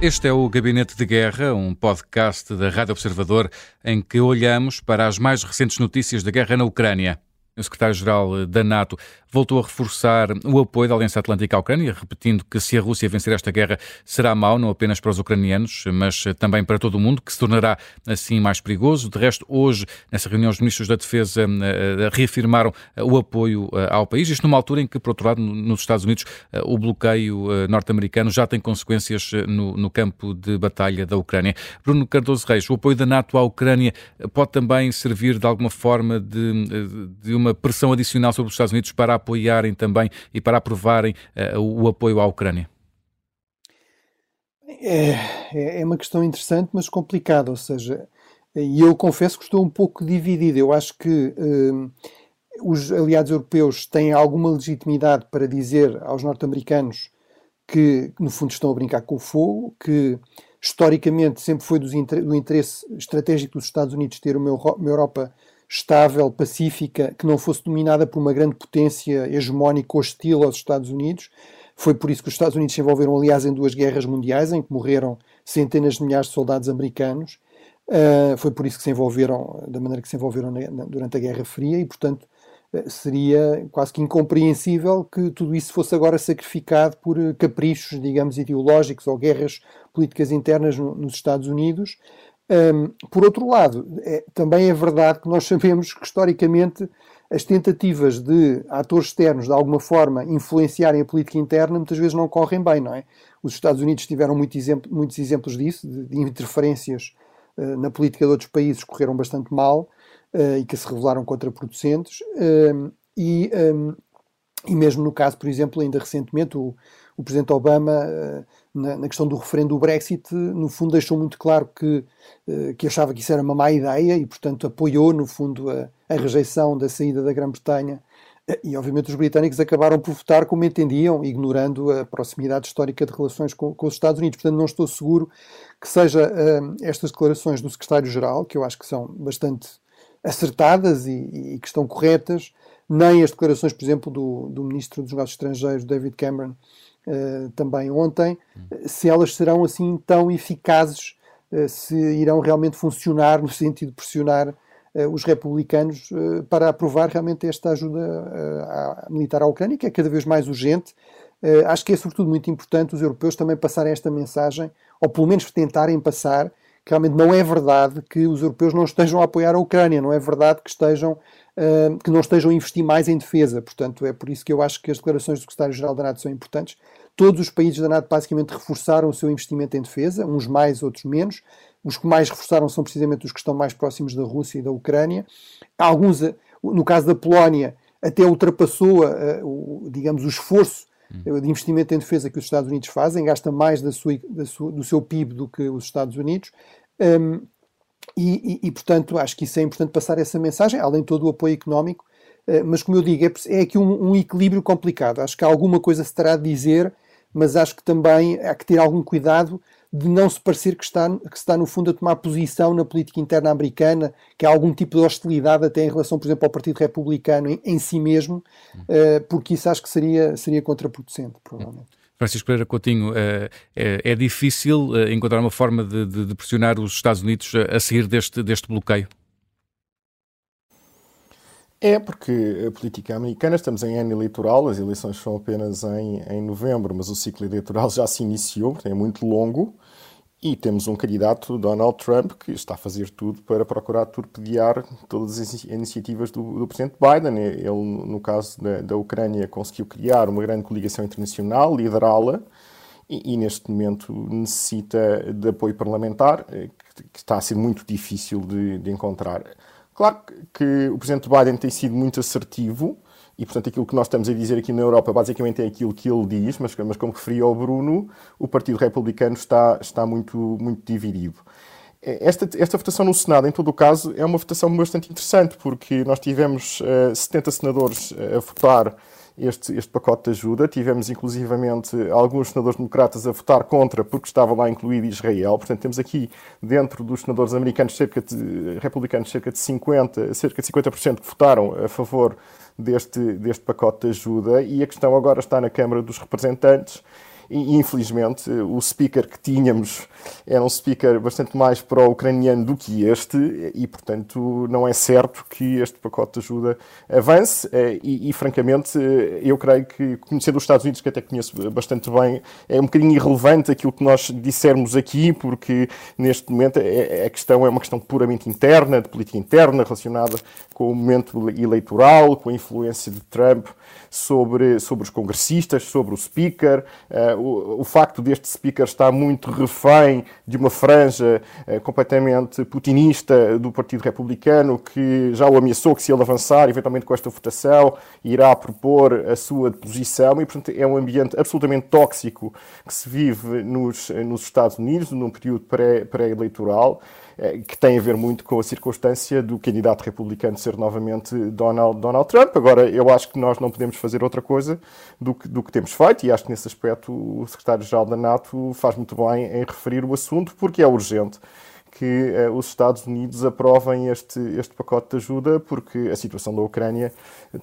Este é o Gabinete de Guerra, um podcast da Rádio Observador em que olhamos para as mais recentes notícias da guerra na Ucrânia. O secretário-geral da NATO voltou a reforçar o apoio da Aliança Atlântica à Ucrânia, repetindo que se a Rússia vencer esta guerra será mau não apenas para os ucranianos, mas também para todo o mundo, que se tornará assim mais perigoso. De resto, hoje, nessa reunião, os ministros da Defesa eh, reafirmaram eh, o apoio eh, ao país, isto numa altura em que, por outro lado, nos Estados Unidos, o bloqueio norte-americano já tem consequências no, no campo de batalha da Ucrânia. Bruno Cardoso Reis, o apoio da NATO à Ucrânia pode também servir de alguma forma de, de uma pressão adicional sobre os Estados Unidos para apoiarem também e para aprovarem uh, o apoio à Ucrânia? É, é, é uma questão interessante, mas complicada. Ou seja, e eu confesso que estou um pouco dividido. Eu acho que uh, os aliados europeus têm alguma legitimidade para dizer aos norte-americanos que, no fundo, estão a brincar com o fogo, que historicamente sempre foi do interesse estratégico dos Estados Unidos ter uma Europa estável, pacífica, que não fosse dominada por uma grande potência hegemónica hostil aos Estados Unidos. Foi por isso que os Estados Unidos se envolveram, aliás, em duas guerras mundiais, em que morreram centenas de milhares de soldados americanos. Uh, foi por isso que se envolveram, da maneira que se envolveram na, na, durante a Guerra Fria, e, portanto, uh, seria quase que incompreensível que tudo isso fosse agora sacrificado por caprichos, digamos, ideológicos ou guerras políticas internas no, nos Estados Unidos. Um, por outro lado, é, também é verdade que nós sabemos que, historicamente, as tentativas de atores externos, de alguma forma, influenciarem a política interna, muitas vezes não correm bem, não é? Os Estados Unidos tiveram muito exemplo, muitos exemplos disso, de, de interferências uh, na política de outros países que correram bastante mal uh, e que se revelaram contraproducentes. Uh, e, um, e mesmo no caso, por exemplo, ainda recentemente, o, o Presidente Obama na, na, questão do referendo do Brexit, no fundo deixou muito claro que, eh, que achava que isso era uma má ideia e, portanto, apoiou, no fundo, a, a rejeição da saída da Grã-Bretanha. E, obviamente, os britânicos acabaram por votar como entendiam, ignorando a proximidade histórica de relações com, com os Estados Unidos. Portanto, não estou seguro que seja uh, estas declarações do secretário-geral, que eu acho que são bastante acertadas e, e, que estão corretas, nem as declarações, por exemplo, do, do ministro dos Negócios Estrangeiros, David Cameron, uh, também ontem, se elas serão assim tão eficazes, uh, se irão realmente funcionar no sentido de pressionar os republicanos para aprovar realmente esta ajuda militar à Ucrânia, que é cada vez mais urgente. acho que é sobretudo muito importante os europeus também passarem esta mensagem, ou pelo menos tentarem passar, que realmente não é verdade que os europeus não estejam a apoiar a Ucrânia, não é verdade que estejam que não estejam a investir mais em defesa. Portanto, é por isso que eu acho que as declarações do secretário-geral da NATO são importantes. Todos os países da NATO basicamente reforçaram o seu investimento em defesa, uns mais, outros menos. Os que mais reforçaram são precisamente os que estão mais próximos da Rússia e da Ucrânia. Alguns, eh, no caso da Polónia, até ultrapassou, uh, o, digamos, o esforço hum. de investimento em defesa que os Estados Unidos fazem, gasta mais da sua, da sua, do seu PIB do que os Estados Unidos. Um, e, e, e, portanto, acho que isso é importante passar essa mensagem, além de todo o apoio económico. Uh, mas, como eu digo, é, é aqui um, um, equilíbrio complicado. Acho que alguma coisa se terá de dizer mas acho que também há que ter algum cuidado de não se parecer que está, que está, no fundo, a tomar posição na política interna americana, que há algum tipo de hostilidade até em relação, por exemplo, ao Partido Republicano em, em si mesmo, uh, porque isso acho que seria, seria contraproducente, provavelmente. Francisco Pereira Coutinho, é, é, difícil encontrar uma forma de, de, de pressionar os Estados Unidos a, a sair deste, deste bloqueio? É, porque a política americana, estamos em ano eleitoral, as eleições são apenas em, em novembro, mas o ciclo eleitoral já se iniciou, é muito longo, e temos um candidato, Donald Trump, que está a fazer tudo para procurar torpedear todas as iniciativas do, do presidente Biden. Ele, no caso da, da Ucrânia, conseguiu criar uma grande coligação internacional, liderá-la, e, e, neste momento necessita de apoio parlamentar, eh, que, que está a ser muito difícil de, de encontrar. Claro que o presidente Biden tem sido muito assertivo e, portanto, aquilo que nós estamos a dizer aqui na Europa basicamente é aquilo que ele diz, mas, mas como referia o Bruno, o Partido Republicano está, está muito, muito dividido. Esta, esta votação no Senado, em todo o caso, é uma votação bastante interessante, porque nós tivemos uh, eh, 70 senadores a votar este, este pacote de ajuda. Tivemos, inclusivamente, alguns senadores democratas a votar contra, porque estava lá incluído Israel. Portanto, temos aqui, dentro dos senadores americanos, cerca de, republicanos, cerca de 50%, cerca de 50% que votaram a favor deste, deste pacote de ajuda. E a questão agora está na Câmara dos Representantes infelizmente o speaker que tínhamos era um speaker bastante mais pró-ucraniano do que este e, portanto, não é certo que este pacote de ajuda avance eh, e, e, francamente, eu creio que, conhecendo os Estados Unidos, que até conheço bastante bem, é um bocadinho irrelevante aquilo que nós dissermos aqui, porque neste momento é, é, a questão é uma questão puramente interna, de política interna, relacionada com o momento eleitoral, com a influência de Trump sobre, sobre os congressistas, sobre o speaker, uh, o, o, facto deste speaker estar muito refém de uma franja uh, completamente putinista do Partido Republicano, que já o ameaçou que se ele avançar, eventualmente com esta votação, irá propor a sua deposição, e portanto é um ambiente absolutamente tóxico que se vive nos, nos Estados Unidos, num período pré-eleitoral. Pré eh, que tem a ver muito com a circunstância do candidato republicano ser novamente Donald, Donald Trump. Agora, eu acho que nós não podemos fazer outra coisa do que, do que temos feito, e acho que nesse aspecto o secretário-geral da NATO faz muito bem em referir o assunto, porque é urgente que uh, os Estados Unidos aprovem este, este pacote de ajuda, porque a situação da Ucrânia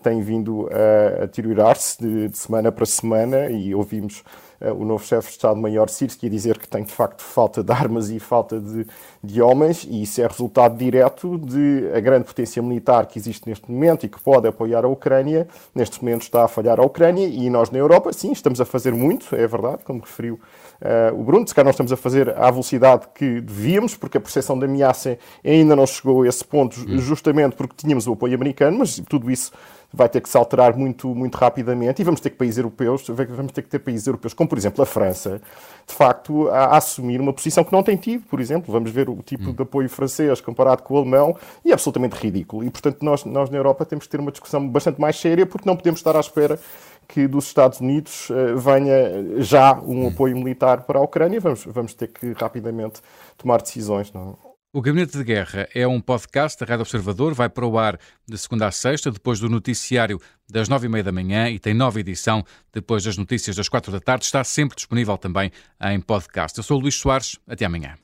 tem vindo a, deteriorar-se de, de, semana para semana e ouvimos o novo chefe de Estado-Maior Sirski a dizer que tem de facto falta de armas e falta de, de homens, e isso é resultado direto de a grande potência militar que existe neste momento e que pode apoiar a Ucrânia. Neste momento está a falhar a Ucrânia e nós na Europa, sim, estamos a fazer muito, é verdade, como referiu uh, o Bruno. Se calhar nós estamos a fazer à velocidade que devíamos, porque a percepção de ameaça ainda não chegou a esse ponto, hum. justamente porque tínhamos o apoio americano, mas tudo isso vai ter que se alterar muito, muito rapidamente e vamos ter que países europeus, vamos ter que ter países europeus, como por exemplo a França, de facto, a, a assumir uma posição que não tem tido, por exemplo, vamos ver o tipo hum. de apoio francês comparado com o alemão e é absolutamente ridículo. E portanto nós, nós na Europa temos que ter uma discussão bastante mais séria porque não podemos estar à espera que dos Estados Unidos uh, venha já um hum. apoio militar para a Ucrânia. Vamos, vamos ter que rapidamente tomar decisões. Não é? O Gabinete de Guerra é um podcast da Rádio Observador, vai para o ar de segunda a sexta, depois do noticiário das nove e meia da manhã e tem nova edição depois das notícias das quatro da tarde. Está sempre disponível também em podcast. Eu sou o Luís Soares, até amanhã.